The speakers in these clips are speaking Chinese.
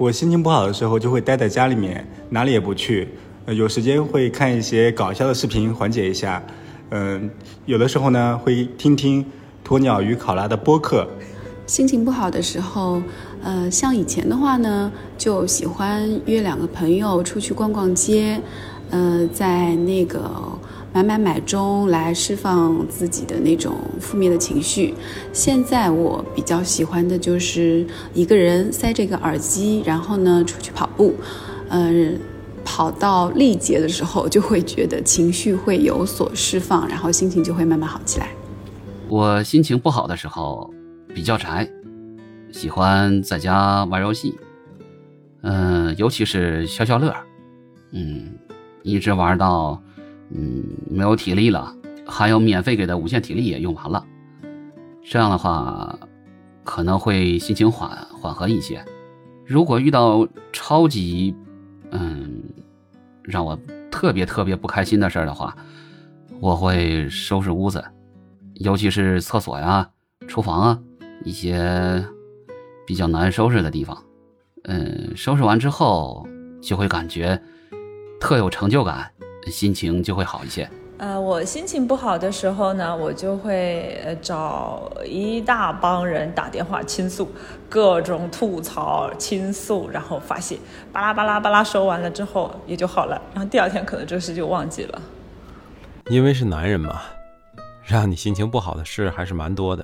我心情不好的时候就会待在家里面，哪里也不去。呃，有时间会看一些搞笑的视频缓解一下。嗯，有的时候呢会听听鸵鸟与考拉的播客。心情不好的时候，呃，像以前的话呢，就喜欢约两个朋友出去逛逛街，呃，在那个买买买中来释放自己的那种负面的情绪。现在我比较喜欢的就是一个人塞着一个耳机，然后呢出去跑步，嗯，跑到力竭的时候，就会觉得情绪会有所释放，然后心情就会慢慢好起来。我心情不好的时候。比较宅，喜欢在家玩游戏，嗯，尤其是消消乐，嗯，一直玩到，嗯，没有体力了，还有免费给的无限体力也用完了，这样的话，可能会心情缓缓和一些。如果遇到超级，嗯，让我特别特别不开心的事儿的话，我会收拾屋子，尤其是厕所呀、厨房啊。一些比较难收拾的地方，嗯，收拾完之后就会感觉特有成就感，心情就会好一些。呃，我心情不好的时候呢，我就会找一大帮人打电话倾诉，各种吐槽、倾诉，然后发泄，巴拉巴拉巴拉，说完了之后也就好了。然后第二天可能这事就忘记了。因为是男人嘛，让你心情不好的事还是蛮多的。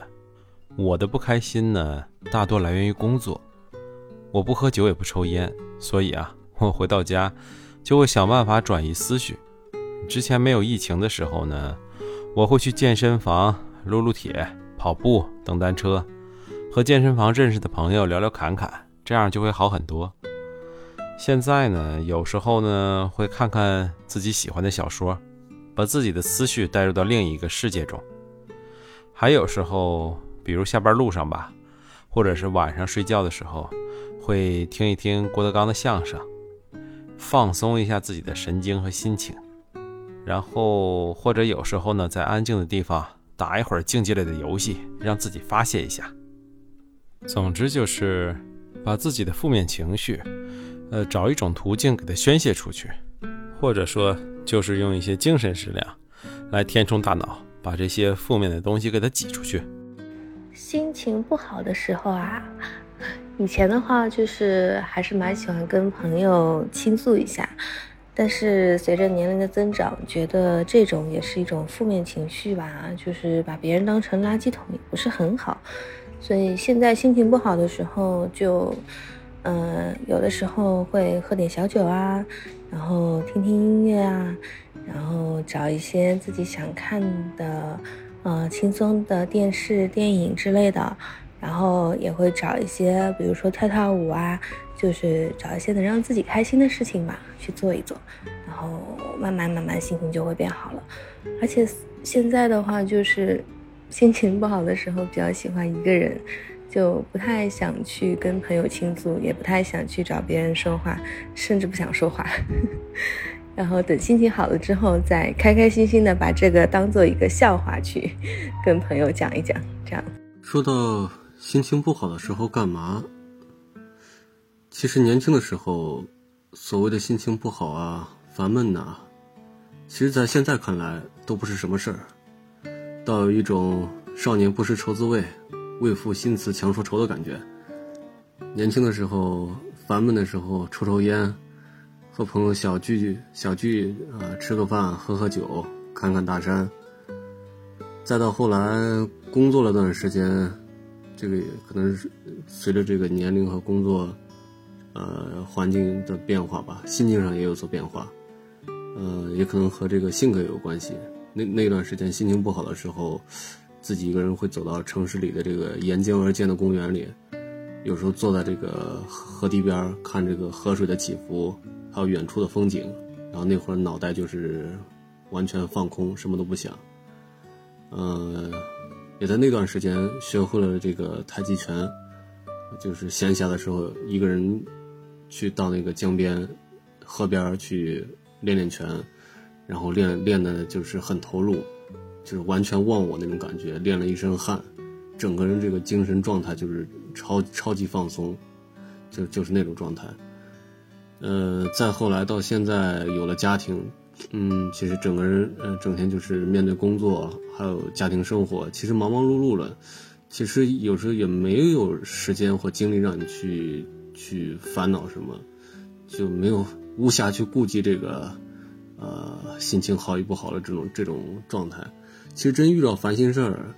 我的不开心呢，大多来源于工作。我不喝酒，也不抽烟，所以啊，我回到家就会想办法转移思绪。之前没有疫情的时候呢，我会去健身房撸撸铁、跑步、蹬单车，和健身房认识的朋友聊聊侃侃，这样就会好很多。现在呢，有时候呢，会看看自己喜欢的小说，把自己的思绪带入到另一个世界中。还有时候。比如下班路上吧，或者是晚上睡觉的时候，会听一听郭德纲的相声，放松一下自己的神经和心情。然后或者有时候呢，在安静的地方打一会儿竞技类的游戏，让自己发泄一下。总之就是把自己的负面情绪，呃，找一种途径给它宣泄出去，或者说就是用一些精神食粮来填充大脑，把这些负面的东西给它挤出去。心情不好的时候啊，以前的话就是还是蛮喜欢跟朋友倾诉一下，但是随着年龄的增长，觉得这种也是一种负面情绪吧，就是把别人当成垃圾桶也不是很好，所以现在心情不好的时候，就嗯有的时候会喝点小酒啊，然后听听音乐啊，然后找一些自己想看的。呃，轻松的电视、电影之类的，然后也会找一些，比如说跳跳舞啊，就是找一些能让自己开心的事情吧，去做一做，然后慢慢慢慢心情就会变好了。而且现在的话，就是心情不好的时候，比较喜欢一个人，就不太想去跟朋友倾诉，也不太想去找别人说话，甚至不想说话。然后等心情好了之后，再开开心心的把这个当做一个笑话去跟朋友讲一讲。这样说到心情不好的时候干嘛？其实年轻的时候，所谓的心情不好啊、烦闷呐，其实在现在看来都不是什么事儿，倒有一种少年不识愁滋味，为赋新词强说愁的感觉。年轻的时候烦闷的时候抽抽烟。和朋友小聚小聚啊，吃个饭，喝喝酒，看看大山。再到后来工作了段时间，这个也可能是随着这个年龄和工作，呃，环境的变化吧，心境上也有所变化。呃，也可能和这个性格有关系。那那段时间心情不好的时候，自己一个人会走到城市里的这个沿江而建的公园里，有时候坐在这个河堤边看这个河水的起伏。还有远处的风景，然后那会儿脑袋就是完全放空，什么都不想。嗯，也在那段时间学会了这个太极拳，就是闲暇的时候一个人去到那个江边、河边去练练拳，然后练练的就是很投入，就是完全忘我那种感觉，练了一身汗，整个人这个精神状态就是超超级放松。就就是那种状态。呃，再后来到现在有了家庭，嗯，其实整个人呃整天就是面对工作还有家庭生活，其实忙忙碌碌了，其实有时候也没有时间或精力让你去去烦恼什么，就没有无暇去顾及这个呃心情好与不好的这种这种状态。其实真遇到烦心事儿，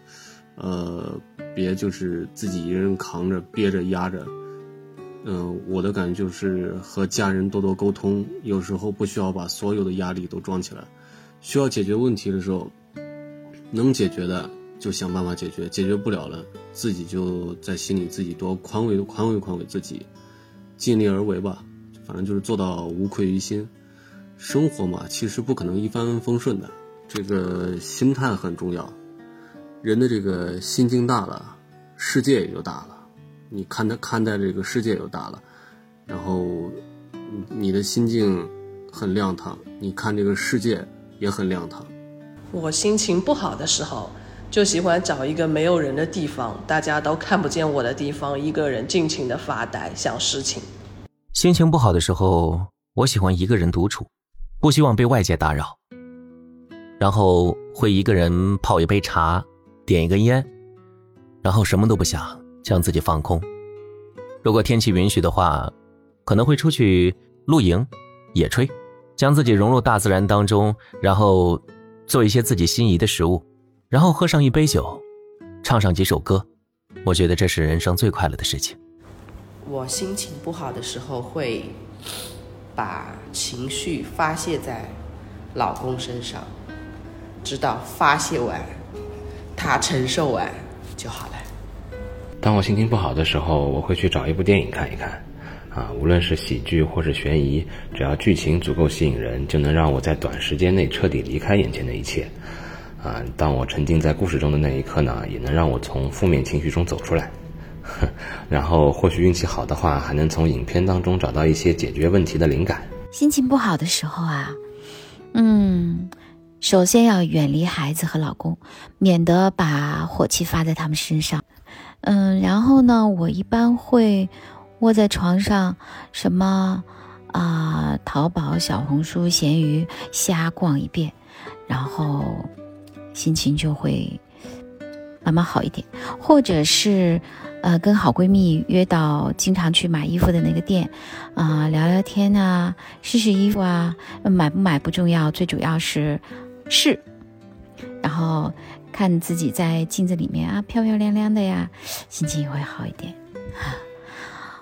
呃，别就是自己一个人扛着憋着压着。嗯，我的感觉就是和家人多多沟通，有时候不需要把所有的压力都装起来，需要解决问题的时候，能解决的就想办法解决，解决不了了，自己就在心里自己多宽慰宽慰宽慰自己，尽力而为吧，反正就是做到无愧于心。生活嘛，其实不可能一帆风顺的，这个心态很重要，人的这个心境大了，世界也就大了。你看待看待这个世界又大了，然后你的心境很亮堂，你看这个世界也很亮堂。我心情不好的时候，就喜欢找一个没有人的地方，大家都看不见我的地方，一个人尽情的发呆想事情。心情不好的时候，我喜欢一个人独处，不希望被外界打扰，然后会一个人泡一杯茶，点一根烟，然后什么都不想。将自己放空，如果天气允许的话，可能会出去露营、野炊，将自己融入大自然当中，然后做一些自己心仪的食物，然后喝上一杯酒，唱上几首歌。我觉得这是人生最快乐的事情。我心情不好的时候，会把情绪发泄在老公身上，直到发泄完，他承受完就好了。当我心情不好的时候，我会去找一部电影看一看，啊，无论是喜剧或是悬疑，只要剧情足够吸引人，就能让我在短时间内彻底离开眼前的一切，啊，当我沉浸在故事中的那一刻呢，也能让我从负面情绪中走出来，然后或许运气好的话，还能从影片当中找到一些解决问题的灵感。心情不好的时候啊，嗯，首先要远离孩子和老公，免得把火气发在他们身上。嗯，然后呢，我一般会窝在床上，什么啊，淘宝、小红书、闲鱼瞎逛一遍，然后心情就会慢慢好一点。或者是呃，跟好闺蜜约到经常去买衣服的那个店，啊，聊聊天啊，试试衣服啊，买不买不重要，最主要是试，然后。看自己在镜子里面啊，漂漂亮亮的呀，心情也会好一点。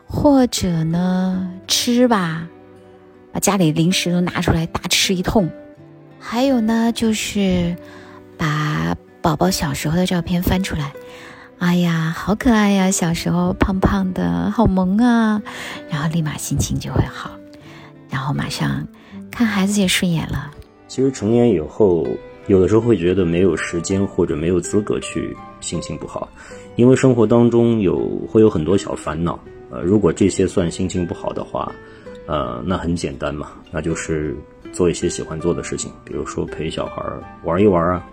或者呢，吃吧，把家里零食都拿出来大吃一通。还有呢，就是把宝宝小时候的照片翻出来，哎呀，好可爱呀，小时候胖胖的，好萌啊，然后立马心情就会好，然后马上看孩子也顺眼了。其实成年以后。有的时候会觉得没有时间或者没有资格去心情不好，因为生活当中有会有很多小烦恼，呃，如果这些算心情不好的话，呃，那很简单嘛，那就是做一些喜欢做的事情，比如说陪小孩玩一玩啊，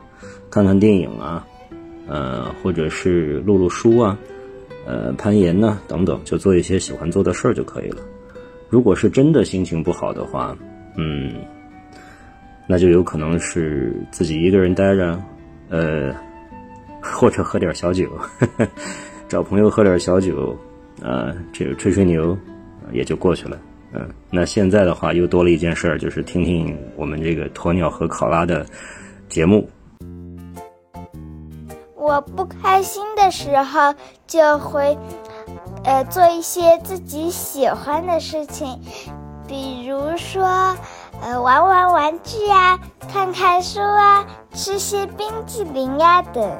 看看电影啊，呃，或者是录录书啊，呃，攀岩呐等等，就做一些喜欢做的事儿就可以了。如果是真的心情不好的话，嗯。那就有可能是自己一个人待着，呃，或者喝点小酒，找朋友喝点小酒，啊，这个吹吹牛，也就过去了。嗯，那现在的话又多了一件事儿，就是听听我们这个鸵鸟和考拉的节目。我不开心的时候就会，呃，做一些自己喜欢的事情，比如说。呃，玩玩玩具啊，看看书啊，吃些冰激凌呀等。